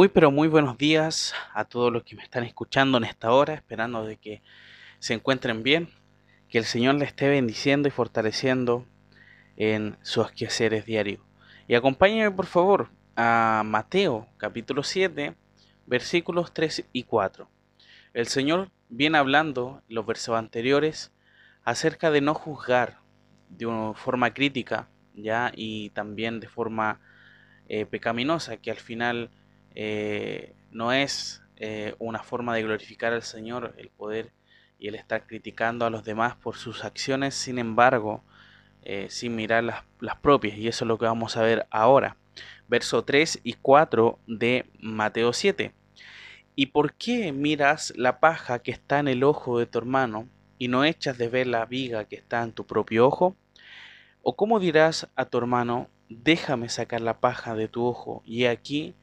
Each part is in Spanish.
Muy pero muy buenos días a todos los que me están escuchando en esta hora, esperando de que se encuentren bien, que el Señor les esté bendiciendo y fortaleciendo en sus quehaceres diarios. Y acompáñenme por favor a Mateo capítulo 7, versículos 3 y 4. El Señor viene hablando los versos anteriores acerca de no juzgar de una forma crítica, ya y también de forma eh, pecaminosa, que al final eh, no es eh, una forma de glorificar al Señor el poder y el estar criticando a los demás por sus acciones, sin embargo, eh, sin mirar las, las, propias. Y eso es lo que vamos a ver ahora. Verso 3 y 4 de Mateo 7. ¿Y por qué miras la paja que está en el ojo de tu hermano y no echas de ver la viga que está en tu propio ojo? ¿O cómo dirás a tu hermano, déjame sacar la paja de tu ojo y aquí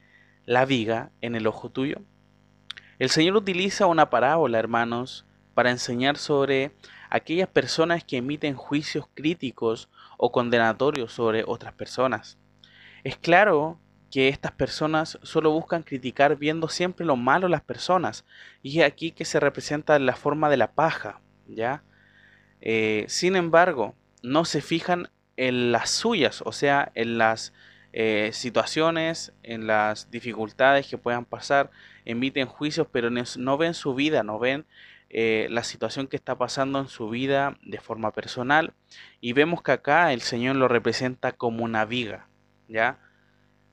la viga en el ojo tuyo? El Señor utiliza una parábola, hermanos, para enseñar sobre aquellas personas que emiten juicios críticos o condenatorios sobre otras personas. Es claro que estas personas solo buscan criticar viendo siempre lo malo las personas, y es aquí que se representa la forma de la paja, ¿ya? Eh, sin embargo, no se fijan en las suyas, o sea, en las eh, situaciones, en las dificultades que puedan pasar, emiten juicios, pero no ven su vida, no ven eh, la situación que está pasando en su vida de forma personal. Y vemos que acá el Señor lo representa como una viga, ¿ya?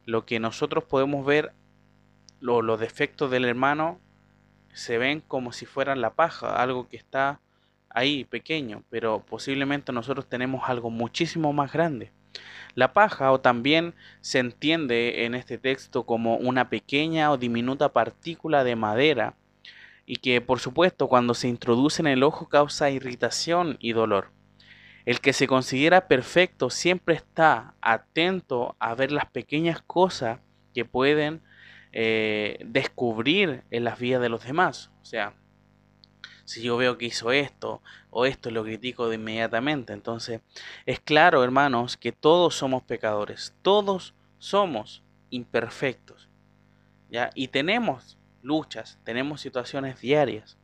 Lo que nosotros podemos ver, los defectos del hermano, se ven como si fueran la paja, algo que está ahí pequeño, pero posiblemente nosotros tenemos algo muchísimo más grande. La paja o también se entiende en este texto como una pequeña o diminuta partícula de madera y que por supuesto cuando se introduce en el ojo causa irritación y dolor. El que se considera perfecto siempre está atento a ver las pequeñas cosas que pueden eh, descubrir en las vidas de los demás. O sea, si yo veo que hizo esto o esto, lo critico de inmediatamente. Entonces, es claro, hermanos, que todos somos pecadores, todos somos imperfectos. ¿ya? Y tenemos luchas, tenemos situaciones diarias.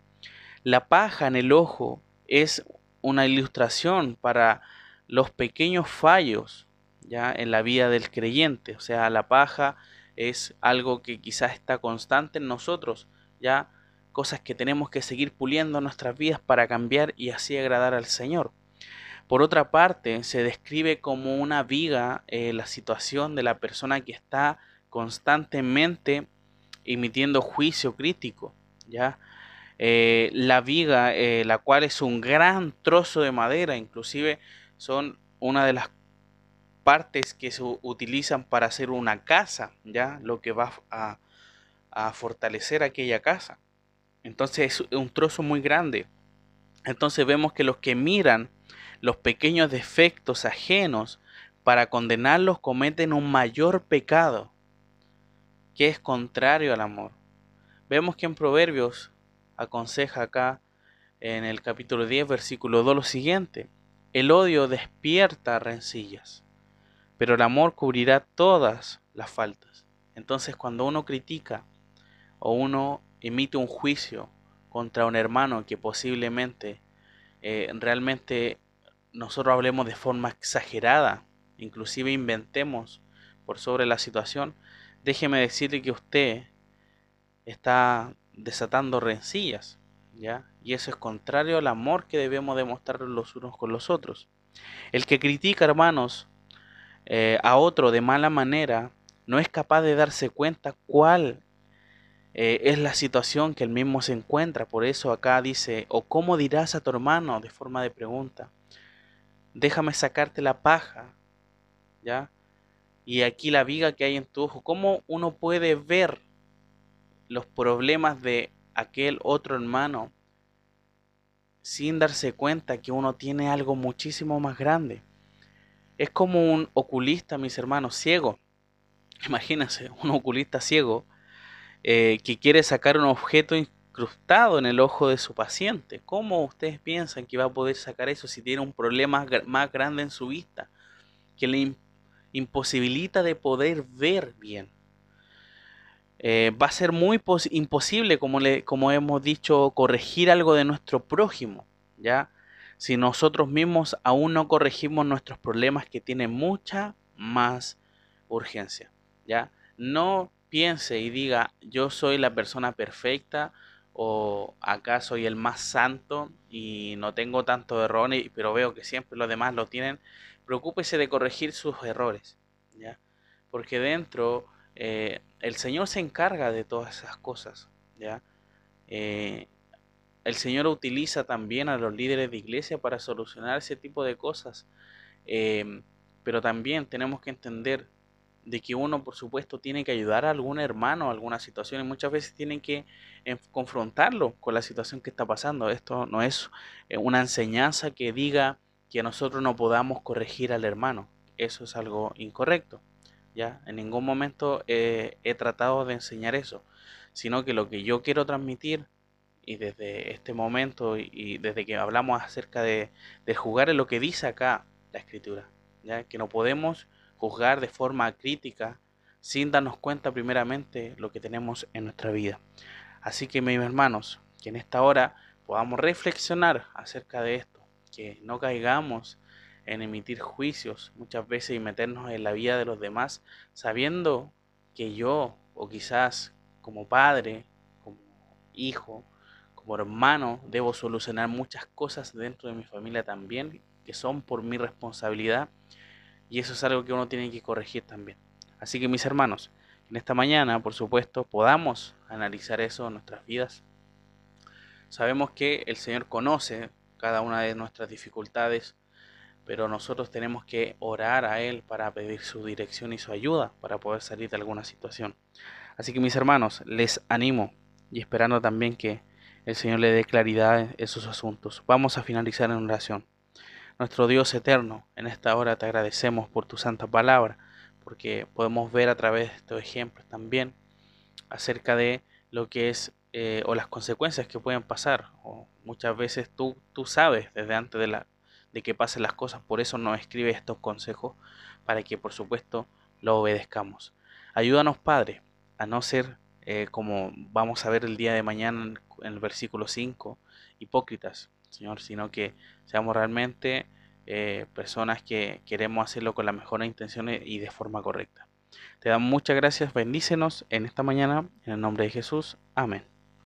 La paja en el ojo es una ilustración para los pequeños fallos ya en la vida del creyente, o sea, la paja es algo que quizás está constante en nosotros, ya cosas que tenemos que seguir puliendo nuestras vidas para cambiar y así agradar al Señor. Por otra parte, se describe como una viga eh, la situación de la persona que está constantemente emitiendo juicio crítico, ¿ya? Eh, la viga, eh, la cual es un gran trozo de madera, inclusive son una de las partes que se utilizan para hacer una casa, ¿ya? Lo que va a fortalecer aquella casa. Entonces es un trozo muy grande. Entonces vemos que los que miran los pequeños defectos ajenos para condenarlos cometen un mayor pecado que es contrario al amor. Vemos que en Proverbios aconseja acá en el capítulo 10, versículo 2 lo siguiente. El odio despierta rencillas, pero el amor cubrirá todas las faltas. Entonces cuando uno critica o uno emite un juicio contra un hermano que posiblemente eh, realmente nosotros hablemos de forma exagerada, inclusive inventemos por sobre la situación, déjeme decirle que usted está desatando rencillas, ¿ya? Y eso es contrario al amor que debemos demostrar los unos con los otros. El que critica, hermanos, eh, a otro de mala manera, no es capaz de darse cuenta cuál eh, es la situación que él mismo se encuentra. Por eso acá dice, o cómo dirás a tu hermano de forma de pregunta, déjame sacarte la paja, ¿ya? Y aquí la viga que hay en tu ojo, ¿cómo uno puede ver los problemas de aquel otro hermano sin darse cuenta que uno tiene algo muchísimo más grande? Es como un oculista, mis hermanos, ciego. Imagínense, un oculista ciego eh, que quiere sacar un objeto incrustado en el ojo de su paciente. ¿Cómo ustedes piensan que va a poder sacar eso si tiene un problema más grande en su vista que le imposibilita de poder ver bien? eh, va a ser muy imposible, como, como hemos dicho, corregir algo de nuestro prójimo, ¿ya? Si nosotros mismos aún no corregimos nuestros problemas que tienen mucha más urgencia, ¿ya? No piense y diga, yo soy la persona perfecta o acá soy el más santo y no tengo tantos errores, pero veo que siempre los demás lo tienen. Preocúpese de corregir sus errores, ¿ya? Porque dentro eh, el Señor se encarga de todas esas cosas, ¿ya? Eh, el Señor utiliza también a los líderes de iglesia para solucionar ese tipo de cosas. Eh, pero también tenemos que entender de que uno, por supuesto, tiene que ayudar a algún hermano a alguna situación y muchas veces tienen que confrontarlo con la situación que está pasando. Esto no es eh, una enseñanza que diga que nosotros no podamos corregir al hermano. Eso es algo incorrecto. ¿ya? En ningún momento he tratado de enseñar eso, sino que lo que yo quiero transmitir y desde este momento y, desde que hablamos acerca de, de jugar es lo que dice acá la escritura, ¿ya? que no podemos juzgar de forma crítica sin darnos cuenta primeramente lo que tenemos en nuestra vida. Así que mis hermanos, que en esta hora podamos reflexionar acerca de esto, que no caigamos en emitir juicios muchas veces y meternos en la vida de los demás, sabiendo que yo, o quizás como padre, como hijo, como hermano, debo solucionar muchas cosas dentro de mi familia también, que son por mi responsabilidad y eso es algo que uno tiene que corregir también. Así que mis hermanos, en esta mañana, por supuesto, podamos analizar eso en nuestras vidas. Sabemos que el Señor conoce cada una de nuestras dificultades, pero nosotros tenemos que orar a Él para pedir su dirección y su ayuda para poder salir de alguna situación. Así que mis hermanos, les animo y esperando también que el Señor le dé claridad en esos asuntos. Vamos a finalizar en oración. Nuestro Dios eterno, en esta hora te agradecemos por tu santa palabra, porque podemos ver a través de estos ejemplos también acerca de lo que es eh, o las consecuencias que pueden pasar. O muchas veces tú, tú sabes desde antes de, la, de que pasen las cosas, por eso nos escribes estos consejos para que por supuesto lo obedezcamos. Ayúdanos, Padre, a no ser eh, como vamos a ver el día de mañana en el versículo 5, hipócritas, Señor, sino que seamos realmente eh, personas que queremos hacerlo con las mejores intenciones y de forma correcta. Te damos muchas gracias, bendícenos en esta mañana, en el nombre de Jesús. Amén.